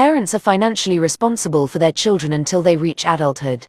Parents are financially responsible for their children until they reach adulthood.